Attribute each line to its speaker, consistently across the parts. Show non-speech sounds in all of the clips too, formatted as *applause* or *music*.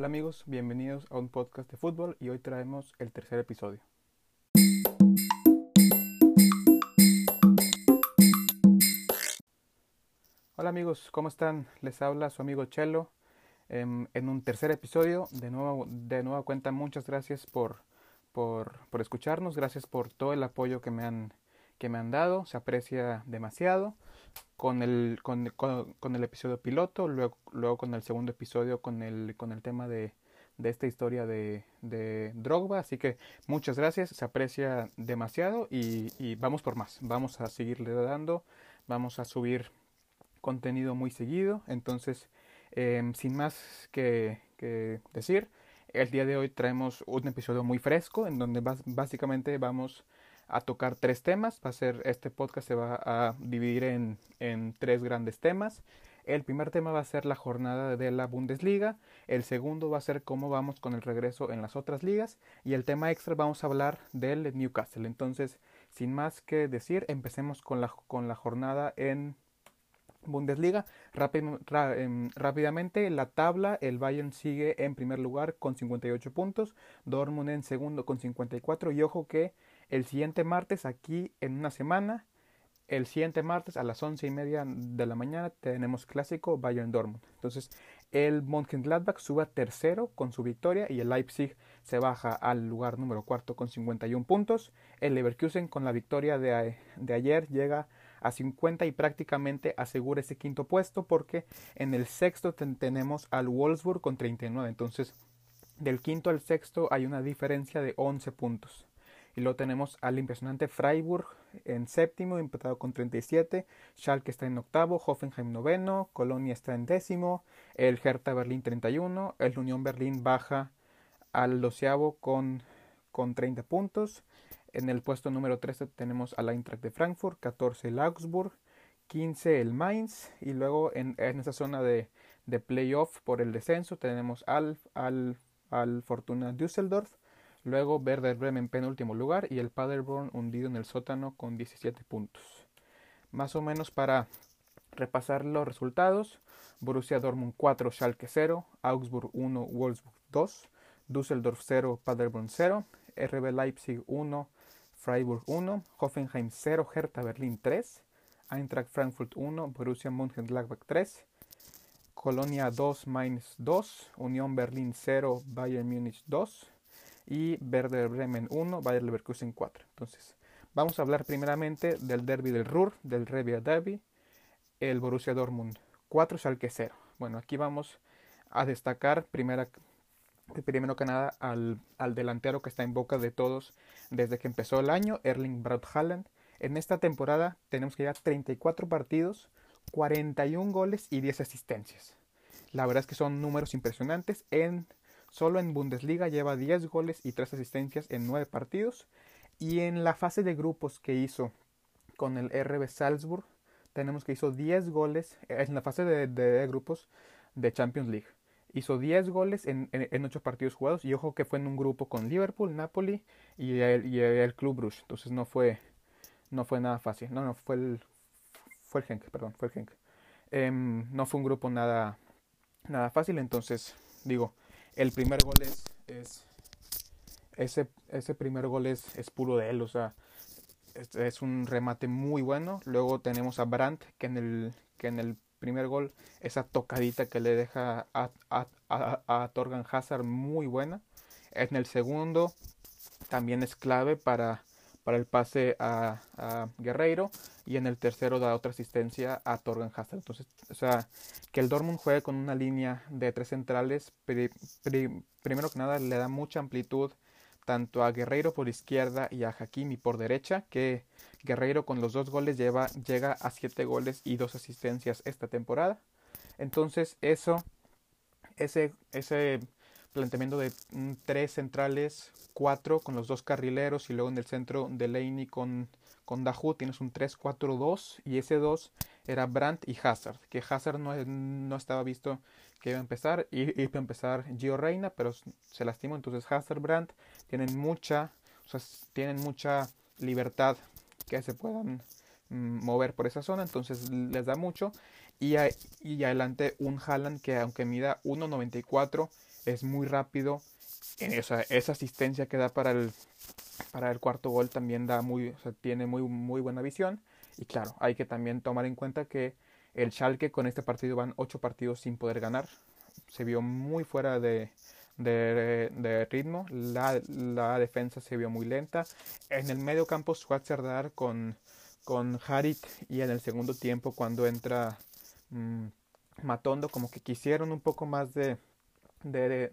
Speaker 1: Hola amigos, bienvenidos a un podcast de fútbol y hoy traemos el tercer episodio. Hola amigos, ¿cómo están? Les habla su amigo Chelo em, en, un tercer episodio. De nuevo, de nueva cuenta, muchas gracias por, por, por escucharnos, gracias por todo el apoyo que me han, que me han dado, se aprecia demasiado con el, con, con, el episodio piloto, luego, luego con el segundo episodio con el, con el tema de, de esta historia de, Drogba. Así que muchas gracias, se aprecia demasiado y, y vamos por más. Vamos a seguirle dando, vamos a subir contenido muy seguido. Entonces, em, sin más que, que, decir, el día de hoy traemos un episodio muy fresco en donde básicamente vamos a tocar tres temas. Va a ser, este podcast se va a dividir en, en tres grandes temas. El primer tema va a ser la jornada de la Bundesliga, el segundo va a ser cómo vamos con el regreso en las otras ligas y el tema extra vamos a hablar del Newcastle. Entonces, sin más que decir, empecemos con la, con la jornada en Bundesliga. Em, rápidamente, la tabla, el Bayern sigue en primer lugar con 58 puntos, Dortmund en segundo con 54 y ojo que el siguiente martes, aquí en una semana, el siguiente martes a las once y media de la mañana tenemos clásico Bayern Dortmund. Entonces el Mönchengladbach sube a tercero con su victoria y el Leipzig se baja al lugar número cuarto con 51 puntos. El Leverkusen con la victoria de, de ayer llega a 50 y prácticamente asegura ese quinto puesto porque en el sexto tenemos al Wolfsburg con 39. Entonces del quinto al sexto hay una diferencia de 11 puntos. Y luego tenemos al impresionante Freiburg en séptimo, empatado con 37. Schalke está en octavo, Hoffenheim noveno, Colonia está en décimo, el Hertha Berlín 31, el Unión Berlín baja al doceavo con, con 30 puntos. En el puesto número 13 tenemos al Eintracht de Frankfurt, 14 el Augsburg, 15 el Mainz y luego en, en esa zona de, de playoff por el descenso tenemos al, al, al Fortuna Düsseldorf, Luego Werder Bremen penúltimo lugar y el Paderborn hundido en el sótano con 17 puntos. Más o menos para repasar los resultados. Borussia Dortmund 4, Schalke 0, Augsburg 1, Wolfsburg 2, Düsseldorf 0, Paderborn 0, RB Leipzig 1, Freiburg 1, Hoffenheim 0, Hertha Berlin 3, Eintracht Frankfurt 1, Borussia Mönchengladbach 3, Colonia 2, Mainz 2, Unión Berlin 0, Bayern Múnich 2, y Werder Bremen 1, Bayer Leverkusen 4. Entonces, vamos a hablar primeramente del derby del Ruhr, del Rebia Derby, el Borussia Dortmund 4, Schalke 0. Bueno, aquí vamos a destacar primera, primero que nada al, al, delantero que está en boca de todos desde que empezó el año, Erling Braut Haaland. En esta temporada tenemos que llegar 34 partidos, 41 goles y 10 asistencias. La verdad es que son números impresionantes en Solo en Bundesliga lleva 10 goles y 3 asistencias en 9 partidos. Y en la fase de grupos que hizo con el RB Salzburg, tenemos que hizo 10 goles en la fase de, grupos de Champions League. Hizo 10 goles en, en, 8 partidos jugados y ojo que fue en un grupo con Liverpool, Napoli y el, y el Club Bruges. Entonces no fue, no fue nada fácil. No, no, fue el, fue el Genk, perdón, fue el Genk. Em, no fue un grupo nada, nada fácil. Entonces, digo, el primer gol es, es ese, ese primer gol es, puro de él, o sea, es, es, un remate muy bueno. Luego tenemos a Brandt, que en el, que en el primer gol, esa tocadita que le deja a, a, a, a Torgan Hazard muy buena. En el segundo también es clave para, para el pase a, a, Guerreiro y en el tercero da otra asistencia a Torgan Hazard. Entonces, o sea, que el Dortmund juegue con una línea de tres centrales, primero que nada le da mucha amplitud tanto a Guerreiro por izquierda y a Hakimi por derecha, que Guerreiro con los dos goles lleva, llega a siete goles y dos asistencias esta temporada. Entonces, eso, ese, ese planteamiento de tres centrales, cuatro con los dos carrileros y luego en el centro de Laney con, con Dahu tienes un 3-4-2 y ese 2 era Brandt y Hazard, que Hazard no, no estaba visto que iba a empezar, y iba a empezar Gio Reina, pero se lastimó, entonces Hazard, Brandt tienen mucha, tienen mucha libertad que se puedan mm, mover por esa zona, entonces les da mucho. Y, y adelante un Haaland que aunque mida 1.94 es muy rápido. En esa, esa asistencia que da para el, para el cuarto gol también da muy, tiene muy, muy buena visión. Y claro, hay que también tomar en cuenta que el Schalke con este partido van 8 partidos sin poder ganar. Se vio muy fuera de, de, ritmo. La, la, defensa se vio muy lenta. En el medio campo, Schwarzerdar con, con Harit. Y en el segundo tiempo, cuando entra mmm, Matondo, como que quisieron un poco más de, de,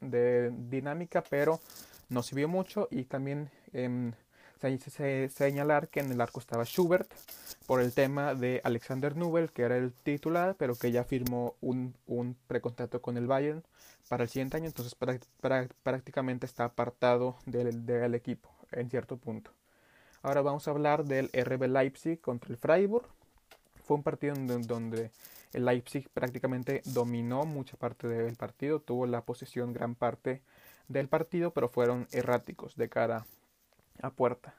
Speaker 1: de dinámica, pero no se vio mucho. Y también eh, se, señalar que en el arco estaba Schubert por el tema de Alexander Nubel, que era el titular, pero que ya firmó un, un precontrato con el Bayern para el siguiente año, entonces prácticamente está apartado del, del, equipo en cierto punto. Ahora vamos a hablar del RB Leipzig contra el Freiburg. Fue un partido donde el Leipzig prácticamente dominó mucha parte del partido, tuvo la posesión gran parte del partido, pero fueron erráticos de cara a puerta.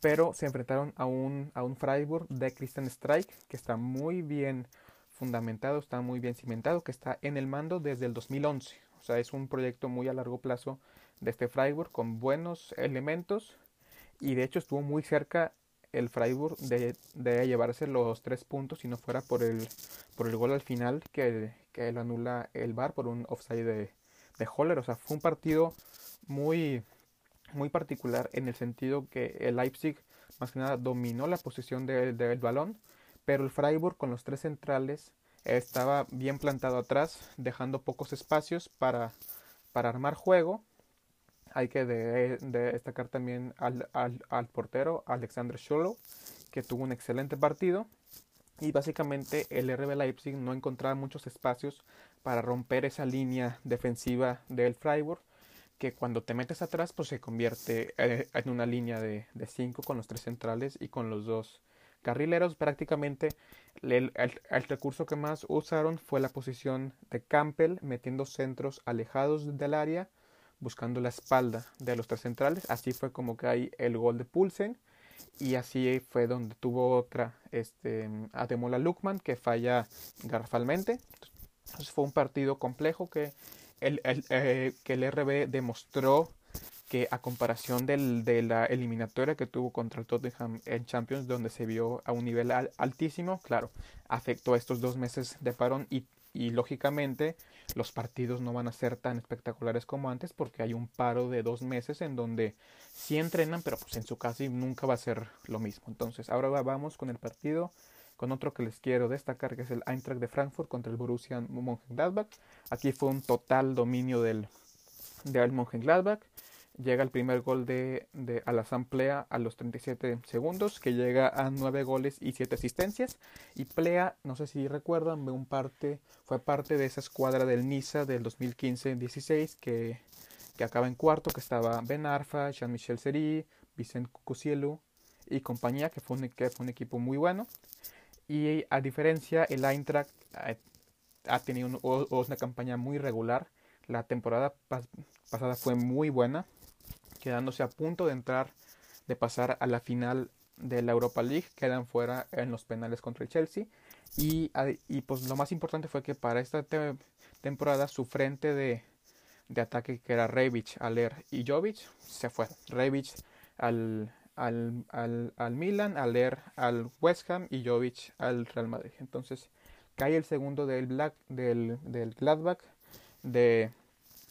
Speaker 1: Pero se enfrentaron a un, a un Freiburg de Christian Strike que está muy bien fundamentado, está muy bien cimentado, que está en el mando desde el 2011. O sea, es un proyecto muy a largo plazo de este Freiburg con buenos elementos y de hecho estuvo muy cerca el Freiburg de, de llevarse los tres puntos si no fuera por el, por el gol al final que, que lo anula el VAR por un offside de, de Holler. O sea, fue un partido muy, muy particular en el sentido que el Leipzig más que nada dominó la posición del balón, pero el Freiburg con los tres centrales estaba bien plantado atrás, dejando pocos espacios para, para armar juego. Hay que destacar también al, al, al, portero Alexander Scholo, que tuvo un excelente partido. Y básicamente el RB Leipzig no encontraba muchos espacios para romper esa línea defensiva del Freiburg que cuando te metes atrás pues se convierte eh, en una línea de 5 con los tres centrales y con los dos carrileros. Prácticamente el, el, recurso que más usaron fue la posición de Campbell metiendo centros alejados del área buscando la espalda de los tres centrales. Así fue como hay el gol de Pulsen y así fue donde tuvo otra este, Ademola Lukman que falla garrafalmente. Fue un partido complejo que el, el, eh, que el RB demostró que a comparación del, de la eliminatoria que tuvo contra el Tottenham en Champions, donde se vio a un nivel altísimo, claro, afectó estos dos meses de parón y, y, lógicamente los partidos no van a ser tan espectaculares como antes porque hay un paro de dos meses en donde sí entrenan, pero pues en su caso nunca va a ser lo mismo. Entonces, ahora vamos con el partido con otro que les quiero destacar que es el Eintracht de Frankfurt contra el Borussia Mönchengladbach. Aquí fue un total dominio del, del Mönchengladbach. Llega el primer gol de, de a Plea a los 37 segundos, que llega a 9 goles y 7 asistencias. Y Plea, no sé si recuerdan, un parte, fue parte de esa escuadra del Niza del 2015-16 que, que acaba en cuarto, que estaba Ben Arfa, Jean-Michel Seri, Vicente Cusielu y compañía, que fue, un, que fue un equipo muy bueno. Y a diferencia, el Eintracht eh, ha tenido una campaña muy regular. La temporada pasada fue muy buena, quedándose a punto de entrar, de pasar a la final de la Europa League. Quedan fuera en los penales contra el Chelsea. Y, y pues lo más importante fue que para esta temporada su frente de, de ataque, que era Rebic, Aler y Jovic, se fue. Rebic al, al, al, al Milan, al leer al West Ham y Jovic al Real Madrid. Entonces cae el segundo del, Black, del, del Gladbach de,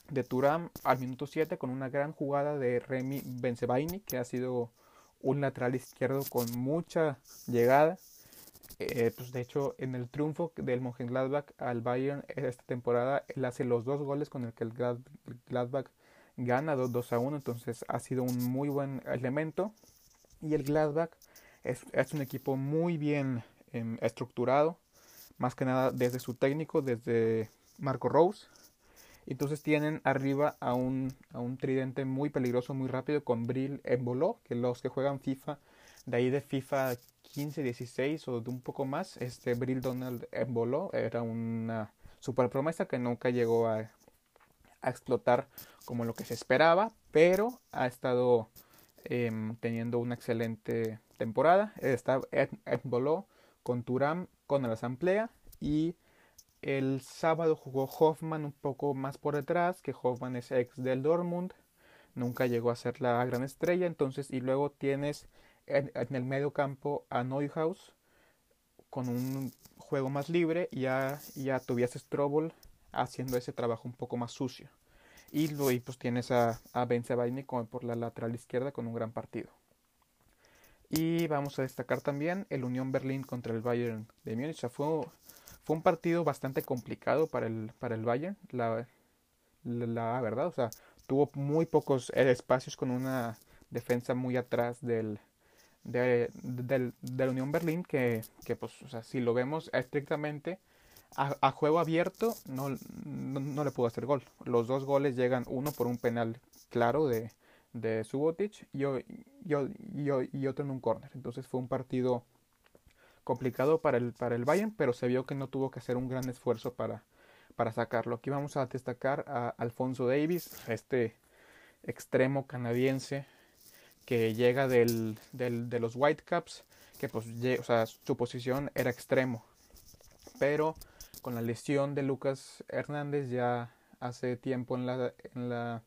Speaker 1: de Turam al minuto 7 con una gran jugada de Remy Benzebaini que ha sido un lateral izquierdo con mucha llegada. Eh, pues de hecho, en el triunfo del Mönchengladbach al Bayern esta temporada, él hace los dos goles con el que el Gladbach gana 2 a 1. Entonces ha sido un muy buen elemento. Y el Gladbach es, es un equipo muy bien em, estructurado, más que nada desde su técnico, desde Marco Rose. Entonces tienen arriba a un, a un tridente muy peligroso, muy rápido con Brill Embolo, que los que juegan FIFA, de ahí de FIFA 15, 16 o de un poco más, este Brill Donald Embolo era una super promesa que nunca llegó a, explotar como lo que se esperaba, pero ha estado Em, teniendo una excelente temporada. Está Ed, Bolo con Turam con la Asamblea y el sábado jugó Hoffman un poco más por detrás, que Hoffman es ex del Dortmund, nunca llegó a ser la gran estrella, entonces y luego tienes en, el medio campo a Neuhaus con un juego más libre y ya, ya Tobias Strobel haciendo ese trabajo un poco más sucio. Y luego pues tienes a, a Ben como por la lateral izquierda con un gran partido. Y vamos a destacar también el Unión Berlín contra el Bayern de Múnich. fue, fue un partido bastante complicado para el, para el Bayern, la, la, verdad. O sea, tuvo muy pocos espacios con una defensa muy atrás del, de, del Unión Berlín que, que, pues, o sea, si lo vemos estrictamente a, juego abierto, no, no, le pudo hacer gol. Los dos goles llegan uno por un penal claro de, de Subotic y, y, otro en un corner. Entonces fue un partido complicado para el, para el Bayern, pero se vio que no tuvo que hacer un gran esfuerzo para, para sacarlo. Aquí vamos a destacar a Alfonso Davis, este extremo canadiense que llega del, del, de los Whitecaps, que pues, su posición era extremo, pero con la lesión de Lucas Hernández ya hace tiempo en la, en la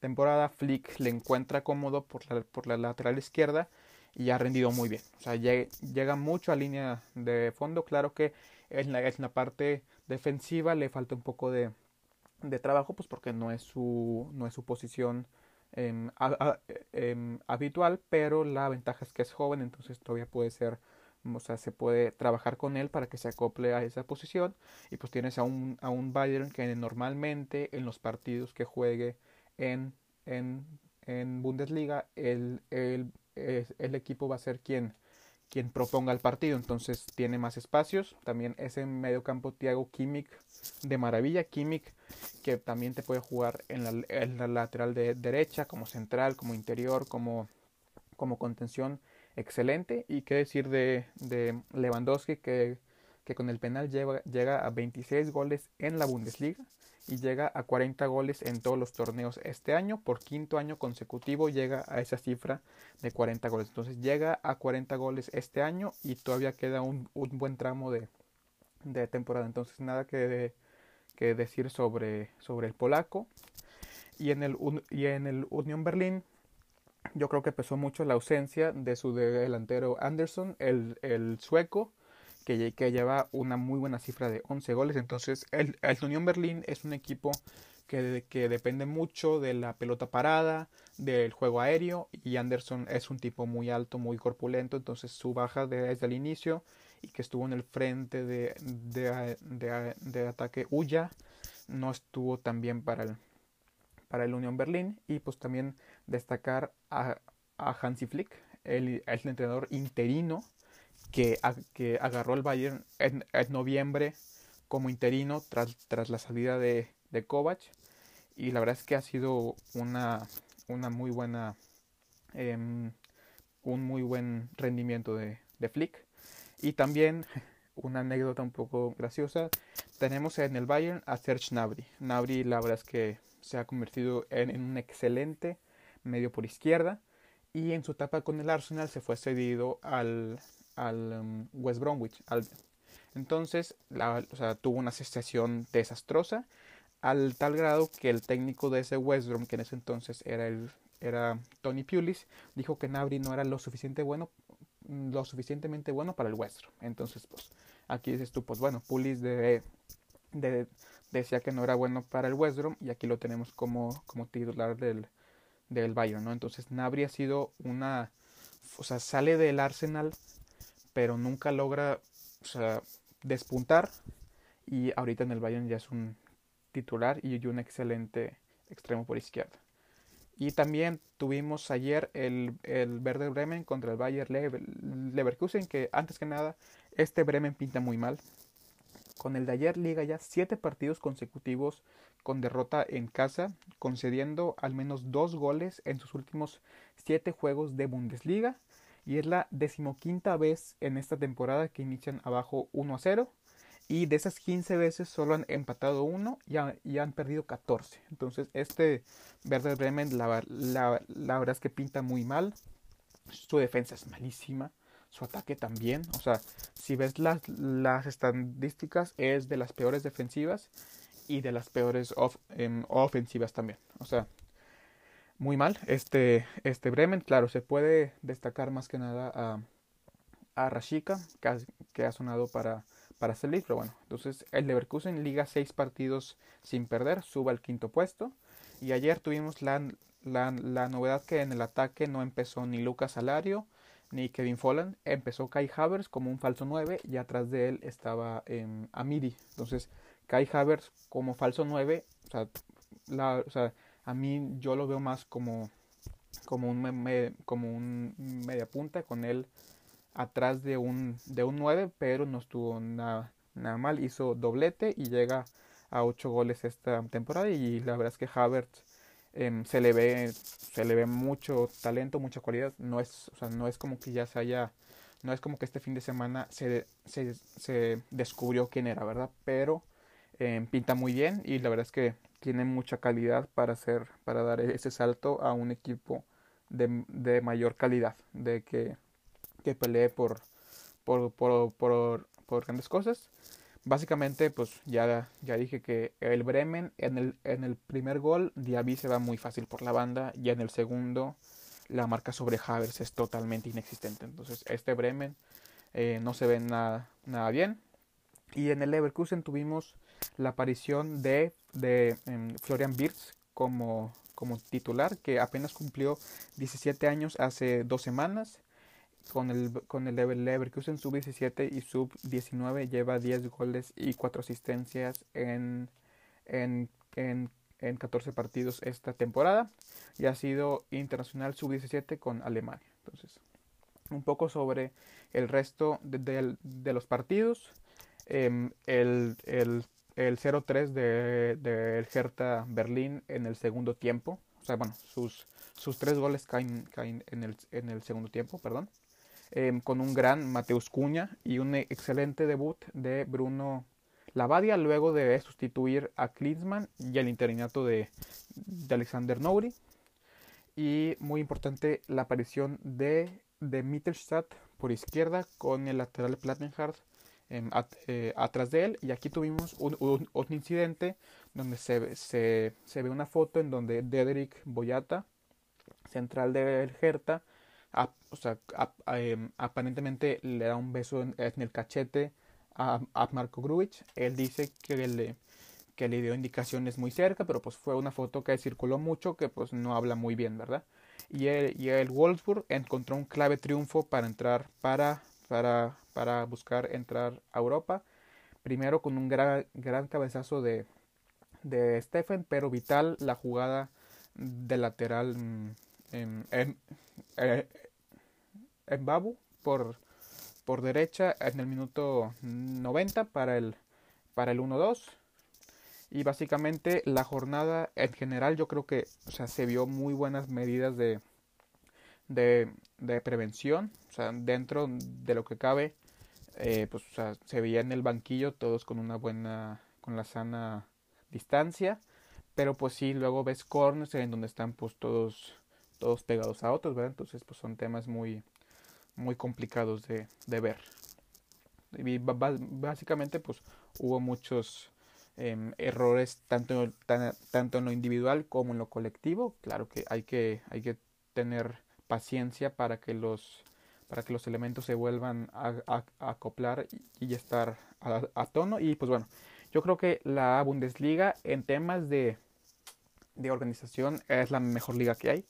Speaker 1: temporada, Flick le encuentra cómodo por la, por la lateral izquierda y ha rendido muy bien. O sea, llega, mucho a línea de fondo. Claro que en la, parte defensiva le falta un poco de, de, trabajo, pues porque no es su, no es su posición em, habitual, pero la ventaja es que es joven, entonces todavía puede ser o sea, se puede trabajar con él para que se acople a esa posición. Y pues tienes a un, a un Bayern que normalmente en los partidos que juegue en, en, en Bundesliga, el, el, el, equipo va a ser quien, quien proponga el partido. Entonces tiene más espacios. También ese medio campo Thiago Kimmich de maravilla. Kimmich que también te puede jugar en la, lateral de derecha, como central, como interior, como, como contención excelente. Y qué decir de, de Lewandowski, que, que, con el penal llega, llega a 26 goles en la Bundesliga y llega a 40 goles en todos los torneos este año. Por quinto año consecutivo llega a esa cifra de 40 goles. Entonces llega a 40 goles este año y todavía queda un, un buen tramo de, de, temporada. Entonces nada que, que decir sobre, sobre el polaco. Y en el, y en el Unión Berlín yo creo que pesó mucho la ausencia de su delantero Anderson, el, el sueco, que, que, lleva una muy buena cifra de 11 goles. Entonces, el, el Unión Berlín es un equipo que, que, depende mucho de la pelota parada, del juego aéreo, y Anderson es un tipo muy alto, muy corpulento, entonces su baja desde el inicio y que estuvo en el frente de, de, de, de ataque Uya no estuvo tan bien para el, para el Unión Berlín y pues también destacar a, a Hansi Flick, el, el, entrenador interino que, que agarró el Bayern en, noviembre como interino tras, tras la salida de, de Kovac. Y la verdad es que ha sido una, una muy buena um, un muy buen rendimiento de, de Flick. Y también *laughs* una anécdota un poco graciosa. Tenemos en el Bayern a Serge Gnabry. Gnabry la verdad es que se ha convertido en, un excelente medio por izquierda. Y en su etapa con el Arsenal se fue cedido al, al um, West Bromwich. entonces la, o sea, tuvo una asociación desastrosa al tal grado que el técnico de ese West Brom, que en ese entonces era, el, era Tony Pulis, dijo que Nabri no era lo suficiente bueno lo suficientemente bueno para el West Brom. Entonces, pues, aquí dices tú, pues bueno, Pulis de, de decía que no era bueno para el West Brom y aquí lo tenemos como, como titular del, del Bayern, ¿no? Entonces Nabri ha sido una, o sea, sale del Arsenal, pero nunca logra, despuntar y ahorita en el Bayern ya es un titular y un excelente extremo por izquierda. Y también tuvimos ayer el, el Verde Bremen contra el Bayern Leverkusen, que antes que nada, este Bremen pinta muy mal. Con el de ayer liga ya siete partidos consecutivos con derrota en casa, concediendo al menos dos goles en sus últimos siete juegos de Bundesliga. Y es la decimoquinta vez en esta temporada que inician abajo 1 a 0. Y de esas 15 veces solo han empatado uno y, han perdido 14. Entonces este Werder Bremen la, la, la verdad es que pinta muy mal. Su defensa es malísima. su ataque también. O sea, si ves las, las estadísticas, es de las peores defensivas y de las peores em, ofensivas también. O sea, muy mal. Este, este Bremen, claro, se puede destacar más que nada a, a Rashika, que ha, sonado para, para salir. Pero bueno, entonces el Leverkusen liga seis partidos sin perder, sube al quinto puesto. Y ayer tuvimos la, la, la novedad que en el ataque no empezó ni Lucas Alario ni Kevin Folland. Empezó Kai Havers como un falso 9 y atrás de él estaba eh, Amiri. Entonces, Kai Havers como falso 9, o sea, la, o sea, a mí yo lo veo más como, como, un, como un media punta con él atrás de un, de un 9, pero no estuvo nada, nada mal. Hizo doblete y llega a 8 goles esta temporada y la verdad es que Havertz em, se le ve se le ve mucho talento, mucha cualidad. No es, o sea, no es como que ya se haya, no es como que este fin de semana se, se, se descubrió quién era, ¿verdad? Pero em, pinta muy bien y la verdad es que tiene mucha calidad para hacer, para dar ese salto a un equipo de, de mayor calidad, de que, que pelee por, por, por, por, grandes cosas Básicamente, pues ya, ya dije que el Bremen en el, en el primer gol, Diaby se va muy fácil por la banda y en el segundo la marca sobre Havers es totalmente inexistente. Entonces este Bremen eh, no se ve nada, nada bien. Y en el Leverkusen tuvimos la aparición de, de em, Florian Wirtz como, como titular, que apenas cumplió 17 años hace dos semanas con el, con el Leverkusen sub-17 y sub-19 lleva 10 goles y 4 asistencias en, en, en, en 14 partidos esta temporada y ha sido internacional sub-17 con Alemania. Entonces, un poco sobre el resto de, de, los partidos. Eh, el, el, el 0-3 del de, Hertha Berlín en el segundo tiempo. O sea, bueno, sus, sus tres goles caen, caen en, el, en el segundo tiempo, perdón. Em, con un gran Mateus Cuña y un excelente debut de Bruno Lavadia luego de sustituir a Klinsmann y el interinato de, Alexander Nouri. Y muy importante la aparición de, de Mittelstadt por izquierda con el lateral Plattenhardt em, eh, atrás de él. Y aquí tuvimos un, un, incidente donde se, se, se, ve una foto en donde Dedrick Boyata, central del Hertha, o sea, em, aparentemente le da un beso en, el cachete a, Marco Gruich. Él dice que le, que le dio indicaciones muy cerca, pero pues fue una foto que circuló mucho que pues no habla muy bien, ¿verdad? Y el, y el Wolfsburg encontró un clave triunfo para entrar, para, para, para buscar entrar a Europa. Primero con un gran, gran cabezazo de, de Stephen, pero vital la jugada de lateral mm, en, en, eh, en Babu por, por derecha en el minuto 90 para el, para el 1-2. Y básicamente la jornada en general yo creo que o sea, se vio muy buenas medidas de, de, de prevención. O sea, dentro de lo que cabe, eh, pues se veía en el banquillo todos con una buena, con la sana distancia. Pero pues sí, luego ves corners en donde están pues todos, todos pegados a otros, ¿verdad? Entonces pues son temas muy, muy complicados de, de ver. Y básicamente pues hubo muchos em, errores tanto, tanto en lo individual como en lo colectivo. Claro que hay que, hay que tener paciencia para que los para que los elementos se vuelvan a, acoplar y, estar a, tono. Y pues bueno, yo creo que la Bundesliga en temas de, de organización es la mejor liga que hay.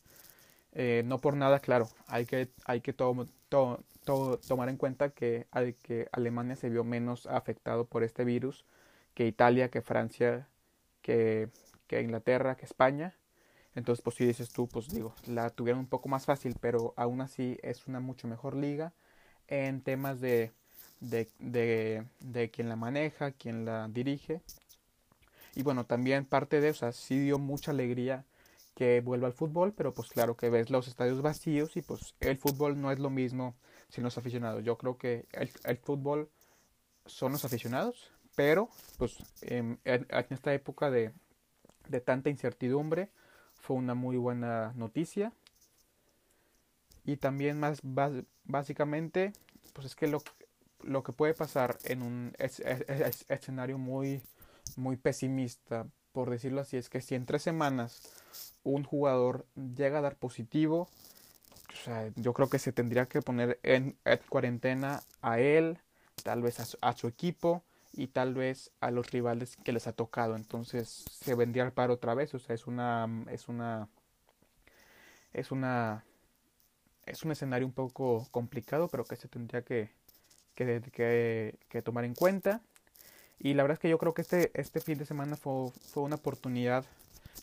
Speaker 1: Eh, no por nada, claro, hay que, hay que to to tomar en cuenta que, que Alemania se vio menos afectado por este virus que Italia, que Francia, que Inglaterra, que España. Entonces, pues si dices tú, pues digo, la tuvieron un poco más fácil, pero aún así es una mucho mejor liga en temas de, de, de, de quien la maneja, quien la dirige. Y bueno, también parte de eso, sí dio mucha alegría que vuelva al fútbol, pero pues claro que ves los estadios vacíos y pues el fútbol no es lo mismo sin los aficionados. Yo creo que el, el fútbol son los aficionados, pero pues en, en esta época de, de, tanta incertidumbre fue una muy buena noticia. Y también más básicamente pues es que lo, lo que puede pasar en un escenario muy, muy pesimista, por decirlo así, es que si en tres semanas un jugador llega a dar positivo, yo creo que se tendría que poner en, cuarentena a él, tal vez a su, equipo y tal vez a los rivales que les ha tocado. Entonces se vendría al paro otra vez. O sea, es una. es una. es una. es un escenario un poco complicado, pero que se tendría que, que, que, tomar en cuenta. Y la verdad es que yo creo que este, este fin de semana fue, fue una oportunidad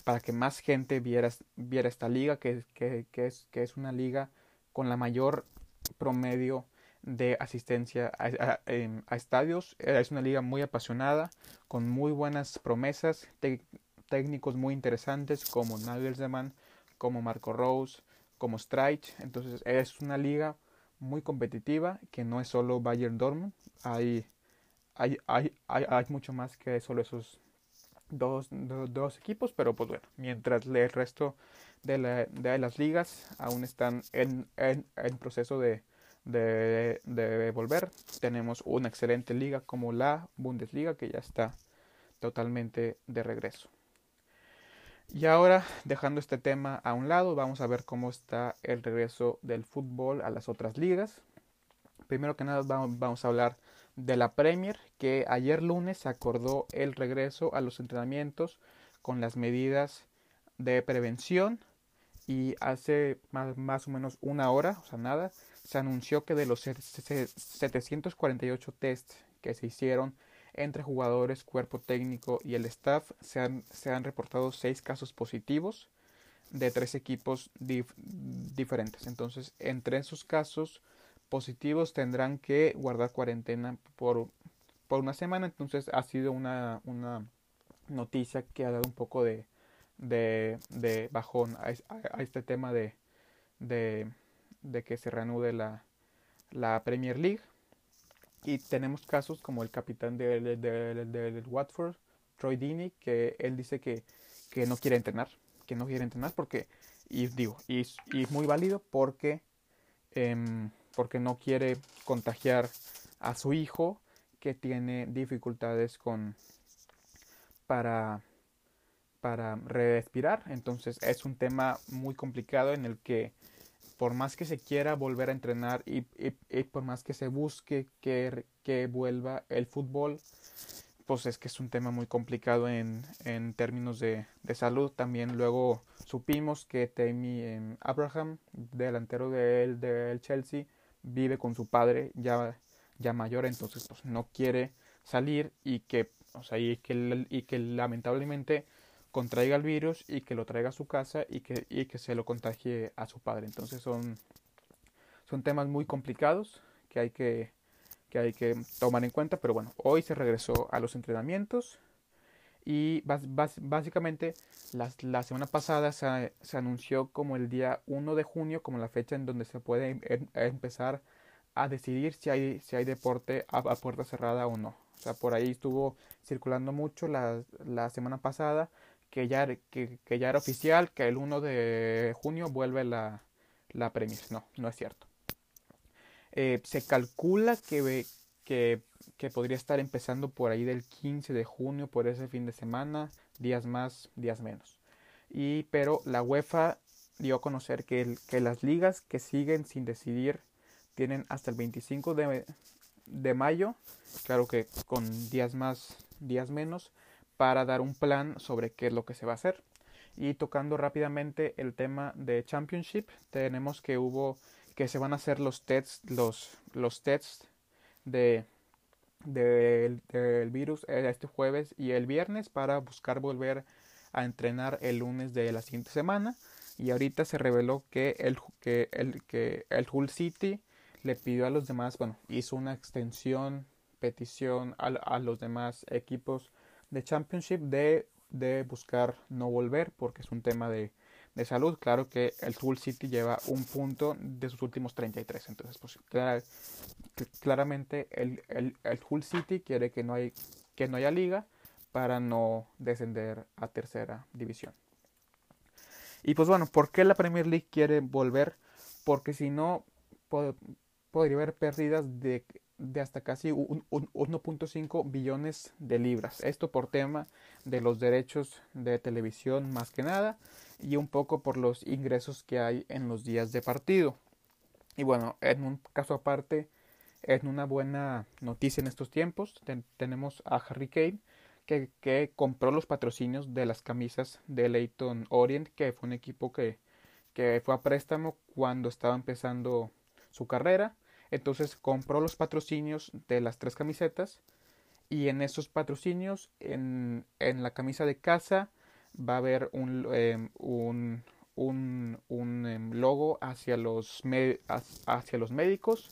Speaker 1: para que más gente viera, viera esta liga, que, que, que, es, que es una liga con la mayor promedio de asistencia a, estadios. Es una liga muy apasionada, con muy buenas promesas, técnicos muy interesantes como Nagelsmann, como Marco Rose, como Streich. Entonces es una liga muy competitiva que no es solo Bayern Dortmund. Hay, hay, hay, hay, hay mucho más que solo esos dos, dos, equipos, pero pues bueno, mientras el resto de, la, de las ligas aún están en, en, en proceso de, de, volver, tenemos una excelente liga como la Bundesliga que ya está totalmente de regreso. Y ahora, dejando este tema a un lado, vamos a ver cómo está el regreso del fútbol a las otras ligas. Primero que nada vamos a hablar de la Premier que ayer lunes acordó el regreso a los entrenamientos con las medidas de prevención y hace más, o menos una hora, o sea nada, se anunció que de los 748 tests que se hicieron entre jugadores, cuerpo técnico y el staff se han, se han reportado seis casos positivos de tres equipos diferentes. Entonces, entre esos casos positivos tendrán que guardar cuarentena por, por una semana. Entonces ha sido una, una noticia que ha dado un poco de, de, de bajón a, a, este tema de, de, de, que se reanude la, la Premier League. Y tenemos casos como el capitán del de, de, Watford, Troy Deeney, que él dice que, que no quiere entrenar, que no quiere entrenar porque, y digo, y, y muy válido porque eh, porque no quiere contagiar a su hijo que tiene dificultades con para para respirar entonces es un tema muy complicado en el que por más que se quiera volver a entrenar y, por más que se busque que, que, vuelva el fútbol pues es que es un tema muy complicado en, en términos de, de salud. También luego supimos que Tammy em, Abraham delantero del, del Chelsea vive con su padre ya, ya mayor, entonces pues, no quiere salir y que, o sea, y que, y que lamentablemente contraiga el virus y que lo traiga a su casa y que, y que se lo contagie a su padre. Entonces son, son temas muy complicados que hay que, que hay que tomar en cuenta, pero bueno, hoy se regresó a los entrenamientos y básicamente la semana pasada se, se, anunció como el día 1 de junio como la fecha en donde se puede em, em, empezar a decidir si hay, si hay deporte a, puerta cerrada o no. O sea, por ahí estuvo circulando mucho la, la semana pasada que ya, que, que, ya era oficial que el 1 de junio vuelve la, la Premier. No, no es cierto. Eh, se calcula que, que que podría estar empezando por ahí del 15 de junio, por ese fin de semana, días más, días menos. Y pero la UEFA dio a conocer que, que las ligas que siguen sin decidir tienen hasta el 25 de, de mayo, claro que con días más, días menos, para dar un plan sobre qué es lo que se va a hacer. Y tocando rápidamente el tema de Championship, tenemos que hubo que se van a hacer los tests, los, los tests de del, virus este jueves y el viernes para buscar volver a entrenar el lunes de la siguiente semana y ahorita se reveló que el que el que el Hull City le pidió a los demás bueno hizo una extensión petición a, a los demás equipos de Championship de, buscar no volver porque es un tema de de salud. Claro que el Hull City lleva un punto de sus últimos 33. Entonces, pues claramente el, el, el, Hull City quiere que no, hay, que no haya liga para no descender a tercera división. Y pues bueno, ¿por qué la Premier League quiere volver? Porque si no, podría haber pérdidas de, de hasta casi 1.5 billones de libras. Esto por tema de los derechos de televisión más que nada y un poco por los ingresos que hay en los días de partido. Y bueno, en un caso aparte, en una buena noticia en estos tiempos, tenemos a Harry Kane que, compró los patrocinios de las camisas de Leighton Orient, que fue un equipo que, que fue a préstamo cuando estaba empezando su carrera. Entonces compró los patrocinios de las tres camisetas y en esos patrocinios, en, en la camisa de casa, va a haber un, em, un, un, un em, logo hacia los, hacia los médicos,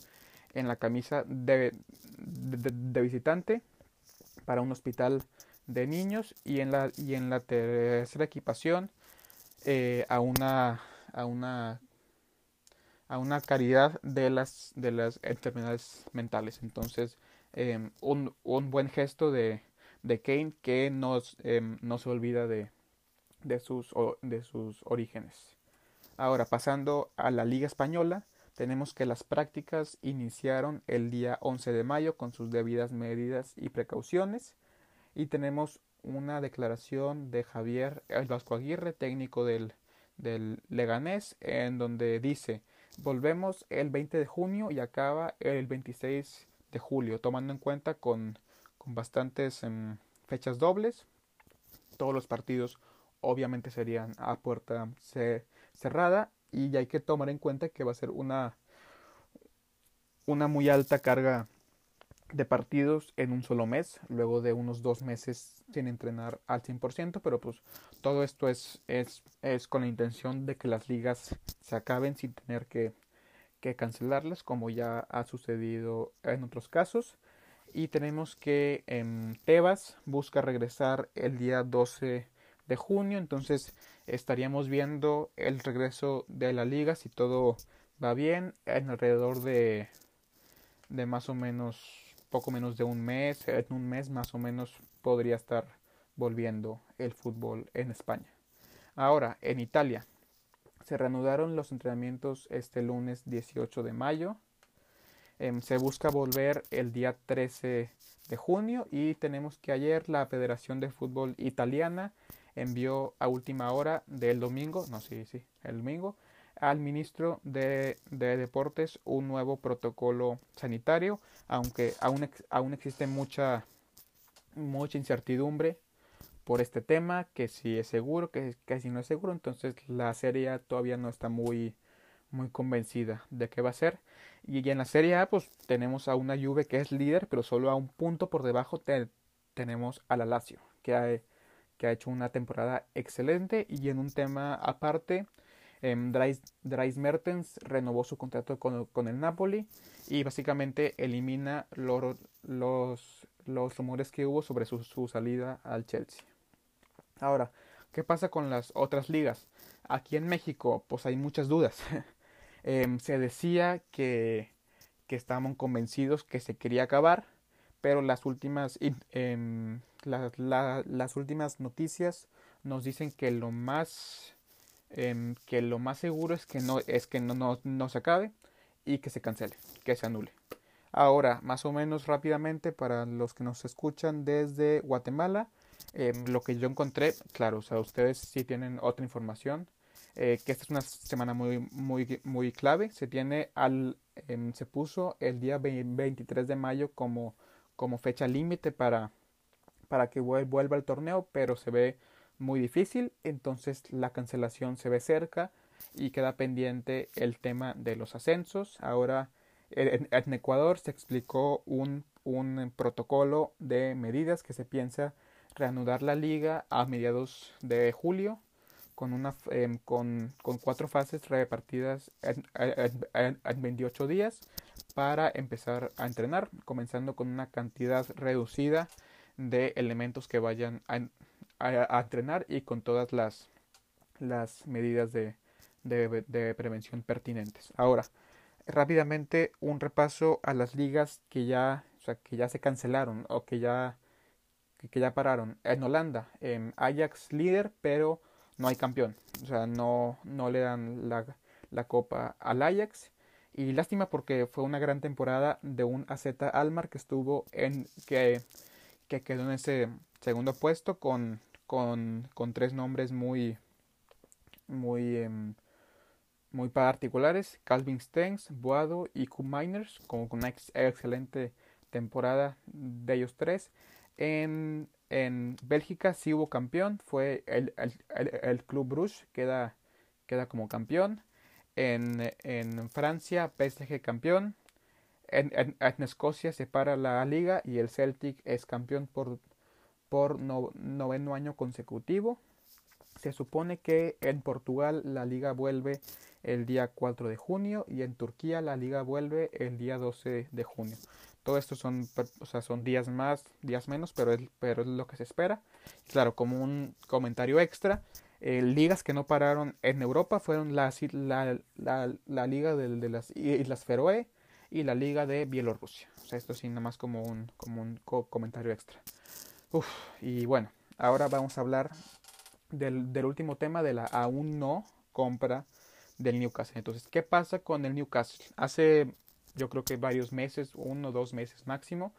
Speaker 1: en la camisa de, de, visitante para un hospital de niños y en la, y en la tercera equipación eh, a una a una a una caridad de las de las enfermedades mentales entonces em, un, un, buen gesto de, de Kane que nos, no se olvida de, de sus, de sus orígenes. Ahora, pasando a la Liga Española, tenemos que las prácticas iniciaron el día 11 de mayo con sus debidas medidas y precauciones y tenemos una declaración de Javier El Vasco Aguirre, técnico del, del Leganés, en donde dice volvemos el 20 de junio y acaba el 26 de julio, tomando en cuenta con, con bastantes em, fechas dobles. Todos los partidos obviamente serían a puerta cerrada y hay que tomar en cuenta que va a ser una, una muy alta carga de partidos en un solo mes, luego de unos dos meses sin entrenar al 100%, pero pues todo esto es, es, es con la intención de que las ligas se acaben sin tener que, que cancelarlas, como ya ha sucedido en otros casos. Y tenemos que en Tebas busca regresar el día 12 de junio. Entonces estaríamos viendo el regreso de la liga si todo va bien en alrededor de, de más o menos poco menos de un mes. En un mes más o menos podría estar volviendo el fútbol en España. Ahora, en Italia, se reanudaron los entrenamientos este lunes 18 de mayo. Em, se busca volver el día 13 de junio y tenemos que ayer la Federación de Fútbol Italiana envió a última hora del domingo, no, sí, sí, el domingo, al ministro de, Deportes un nuevo protocolo sanitario, aunque aún, aún existe mucha, mucha incertidumbre por este tema, que si es seguro, que, que si no es seguro, entonces la Serie todavía no está muy, muy convencida de qué va a ser. Y en la Serie A, pues tenemos a una Juve que es líder, pero solo a un punto por debajo tenemos a la Lazio, que hay que ha hecho una temporada excelente y en un tema aparte, eh, Dries, Mertens renovó su contrato con, el Napoli y básicamente elimina los, los, los rumores que hubo sobre su, su, salida al Chelsea. Ahora, ¿qué pasa con las otras ligas? Aquí en México, pues hay muchas dudas. *laughs* Em, se decía que, que estaban convencidos que se quería acabar, pero las últimas eh, las últimas noticias nos dicen que lo más em, que lo más seguro es que no es que no, no, no, se acabe y que se cancele, que se anule. Ahora, más o menos rápidamente para los que nos escuchan desde Guatemala, em, lo que yo encontré, claro, o sea, ustedes si tienen otra información, eh, que esta es una semana muy muy muy clave, se tiene al em, se puso el día 23 de mayo como como fecha límite para para que vuelva al torneo, pero se ve muy difícil, entonces la cancelación se ve cerca y queda pendiente el tema de los ascensos. Ahora en, Ecuador se explicó un, un, protocolo de medidas que se piensa reanudar la liga a mediados de julio con, una, em, con, con, cuatro fases repartidas en, en, en 28 días para empezar a entrenar, comenzando con una cantidad reducida de elementos que vayan a, entrenar y con todas las, las medidas de, de, prevención pertinentes. Ahora, rápidamente un repaso a las ligas que ya, que ya se cancelaron o que ya, que, ya pararon. En Holanda, en Ajax líder, pero no hay campeón. O sea, no, no le dan la, la copa al Ajax. Y lástima porque fue una gran temporada de un AZ Almar que estuvo en que, que quedó en ese segundo puesto con, con, con tres nombres muy muy em, muy particulares, Calvin Stengs, Boado y Q Miners, con una excelente temporada de ellos tres. En, en Bélgica sí hubo campeón, fue el, el, el, Club Bruges, queda, queda como campeón. En, en Francia, PSG campeón. En, en, Escocia se para la liga y el Celtic es campeón por, por noveno año consecutivo. Se supone que en Portugal la liga vuelve el día 4 de junio y en Turquía la liga vuelve el día 12 de junio. Todo esto son, o sea, son días más, días menos, pero es, pero es lo que se espera. Claro, como un comentario extra, eh, ligas que no pararon en Europa fueron la, la, la, la liga de, de, las Islas Feroe y la liga de Bielorrusia. O sea, esto sí, nada más como un, como un comentario extra. Uf, y bueno, ahora vamos a hablar del, del último tema de la aún no compra del Newcastle. Entonces, ¿qué pasa con el Newcastle? Hace yo creo que varios meses, uno o dos meses máximo,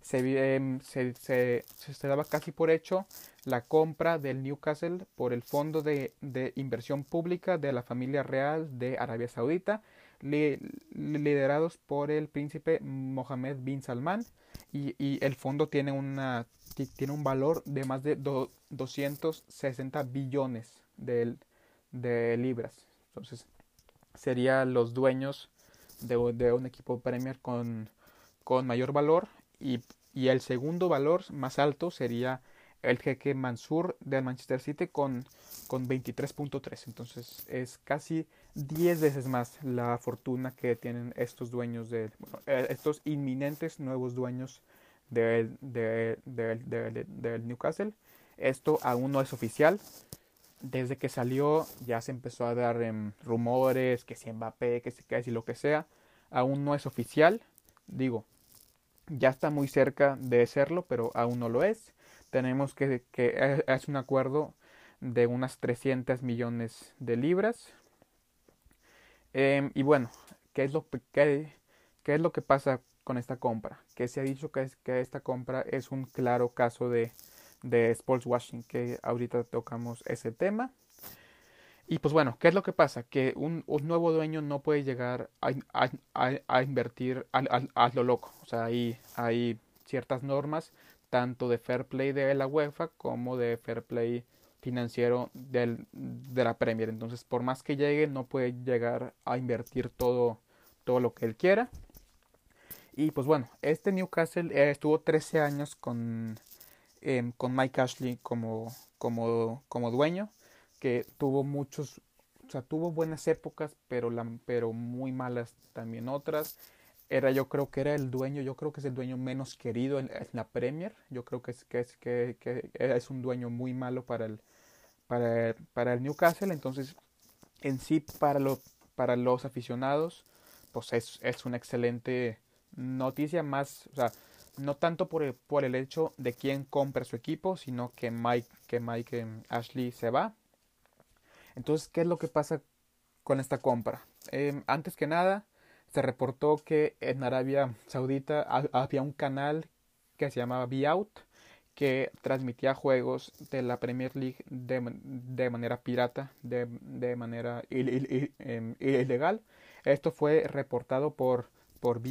Speaker 1: se, se, se, se, daba casi por hecho la compra del Newcastle por el Fondo de, Inversión Pública de la familia real de Arabia Saudita, li, liderados por el príncipe Mohammed bin Salman, y, y, el fondo tiene, una, tiene un valor de más de do, 260 billones de, de libras. Entonces, serían los dueños de, un equipo Premier con, con mayor valor y, y, el segundo valor más alto sería el jeque Mansur del Manchester City con, con 23.3 entonces es casi 10 veces más la fortuna que tienen estos dueños de eh, estos inminentes nuevos dueños del de, de, Newcastle esto aún no es oficial desde que salió ya se empezó a dar em, rumores que si Mbappé, que si, que si lo que sea. Aún no es oficial. Digo, ya está muy cerca de serlo, pero aún no lo es. Tenemos que, que es un acuerdo de unas 300 millones de libras. Em, y bueno, ¿qué es, lo, qué, ¿qué es lo que pasa con esta compra? Que se ha dicho que, es, que esta compra es un claro caso de de sports washing que ahorita tocamos ese tema. Y pues bueno, ¿qué es lo que pasa? Que un, nuevo dueño no puede llegar a, a, a, invertir a, lo loco. O sea, hay, hay ciertas normas, tanto de fair play de la UEFA como de fair play financiero del, de la Premier. Entonces, por más que llegue, no puede llegar a invertir todo, todo lo que él quiera. Y pues bueno, este Newcastle eh, estuvo 13 años con, Em, con Mike Ashley como, como, como dueño, que tuvo muchos, o sea, tuvo buenas épocas, pero, la, pero muy malas también otras. Era, yo creo que era el dueño, yo creo que es el dueño menos querido en, la Premier. Yo creo que es, que es, que, es un dueño muy malo para el, para, para el Newcastle. Entonces, en sí, para, lo, para los aficionados, pues es, es una excelente noticia más, o sea, no tanto por el, por el hecho de quién compra su equipo, sino que Mike, que Mike em, Ashley se va. Entonces, ¿qué es lo que pasa con esta compra? Eh, antes que nada, se reportó que en Arabia Saudita había un canal que se llamaba Out, que transmitía juegos de la Premier League de, de manera pirata, de, de manera em, ilegal. Esto fue reportado por, por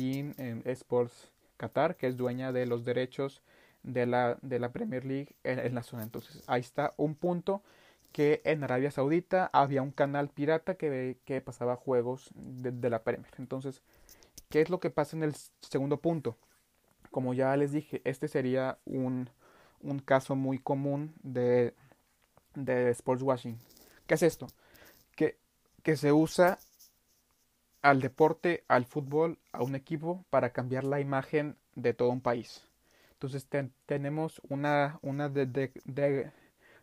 Speaker 1: Sports Qatar, que es dueña de los derechos de la, de la Premier League en, la zona. Entonces ahí está un punto que en Arabia Saudita había un canal pirata que, que pasaba juegos de, la Premier. Entonces, ¿qué es lo que pasa en el segundo punto? Como ya les dije, este sería un, un caso muy común de, de sports washing. ¿Qué es esto? Que, que se usa al deporte, al fútbol, a un equipo para cambiar la imagen de todo un país. Entonces tenemos una, una de,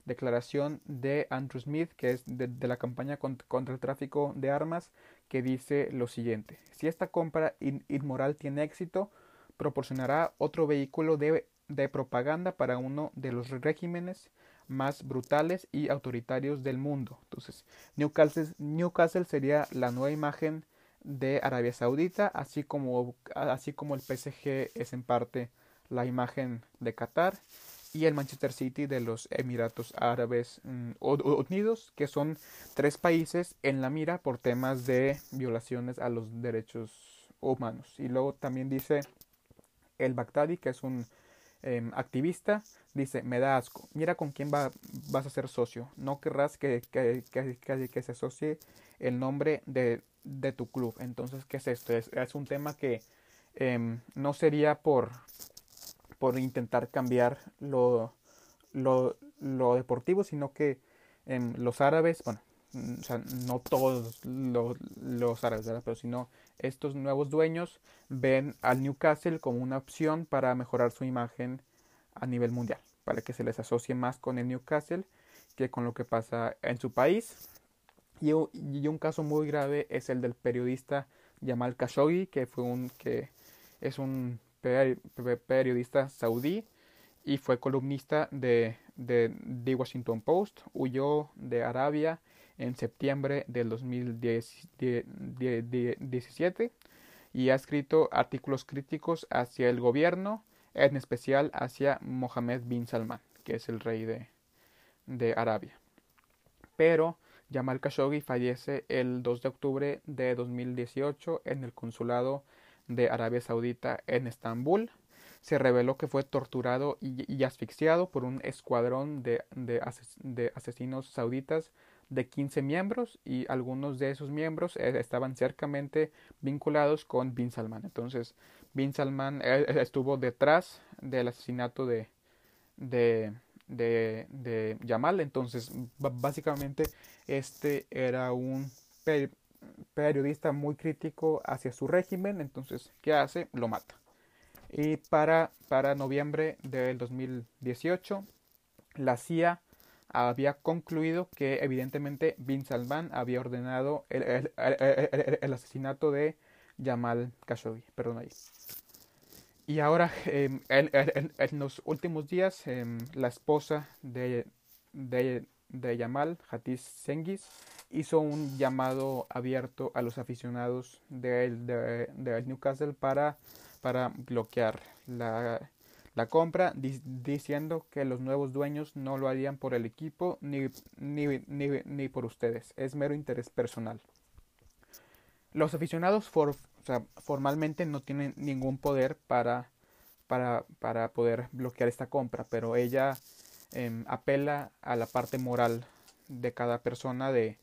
Speaker 1: declaración de Andrew Smith, que es de, la campaña contra, el tráfico de armas, que dice lo siguiente. Si esta compra inmoral tiene éxito, proporcionará otro vehículo de, propaganda para uno de los regímenes más brutales y autoritarios del mundo. Entonces, Newcastle, Newcastle sería la nueva imagen de Arabia Saudita, así como, así como el PSG es en parte la imagen de Qatar y el Manchester City de los Emiratos Árabes mm, Unidos, que son tres países en la mira por temas de violaciones a los derechos humanos. Y luego también dice el Baghdadi, que es un em, activista, dice, me da asco, mira con quién va, vas a ser socio, no querrás que, que, que, se asocie el nombre de, de, tu club. Entonces, ¿qué es esto? Es, es un tema que em, no sería por por intentar cambiar lo, lo, deportivo, sino que los árabes, bueno, mm, o sea, no todos los, los árabes, pero sino estos nuevos dueños ven al Newcastle como una opción para mejorar su imagen a nivel mundial, para que se les asocie más con el Newcastle que con lo que pasa en su país. Y, y un caso muy grave es el del periodista Jamal Khashoggi, que fue un que es un periodista saudí y fue columnista de, The Washington Post. Huyó de Arabia en septiembre del 2017 y ha escrito artículos críticos hacia el gobierno, en especial hacia Mohammed bin Salman, que es el rey de, de Arabia. Pero Jamal Khashoggi fallece el 2 de octubre de 2018 en el consulado de Arabia Saudita en Estambul. Se reveló que fue torturado y, asfixiado por un escuadrón de, asesinos sauditas de 15 miembros y algunos de esos miembros eh, estaban cercamente vinculados con Bin Salman. Entonces, Bin Salman eh, eh, estuvo detrás del asesinato de, de, de, de Yamal. Entonces, básicamente, este era un periodista muy crítico hacia su régimen, entonces, ¿qué hace? Lo mata. Y para, para noviembre del 2018, la CIA había concluido que evidentemente Bin Salman había ordenado el, el, asesinato de Jamal Khashoggi. Perdón ahí. Y ahora, em, en, los últimos días, em, la esposa de, de, de Jamal, Sengiz, hizo un llamado abierto a los aficionados del de, Newcastle para, para bloquear la, la compra, diciendo que los nuevos dueños no lo harían por el equipo ni, ni, ni, ni por ustedes. Es mero interés personal. Los aficionados for, formalmente no tienen ningún poder para, para, para poder bloquear esta compra, pero ella em, apela a la parte moral de cada persona de,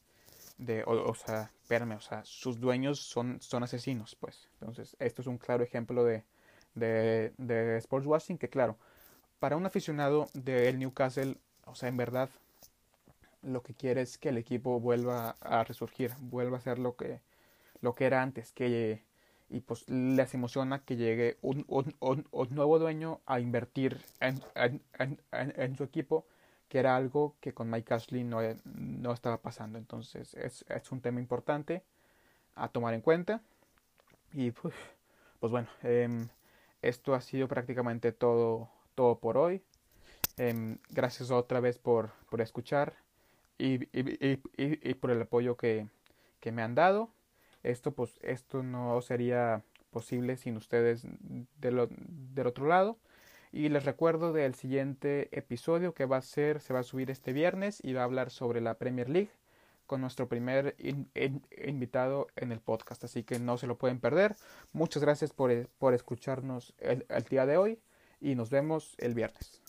Speaker 1: de o, sea, espérame, o sea, sus dueños son, son asesinos, pues. Entonces, esto es un claro ejemplo de, de, de sports washing que, claro, para un aficionado del Newcastle, o sea, en verdad, lo que quiere es que el equipo vuelva a resurgir, vuelva a ser lo que, lo que era antes, que y pues les emociona que llegue un, un, un, nuevo dueño a invertir en, en, en, en su equipo que era algo que con Mike Ashley no, no estaba pasando. Entonces es, es, un tema importante a tomar en cuenta. Y pues, pues bueno, eh, esto ha sido prácticamente todo, todo por hoy. Eh, gracias otra vez por, por escuchar y, y, por el apoyo que, que me han dado. Esto, pues, esto no sería posible sin ustedes de del otro lado. Y les recuerdo del siguiente episodio que va a ser, se va a subir este viernes y va a hablar sobre la Premier League con nuestro primer invitado en el podcast. Así que no se lo pueden perder. Muchas gracias por, por escucharnos el día de hoy y nos vemos el viernes.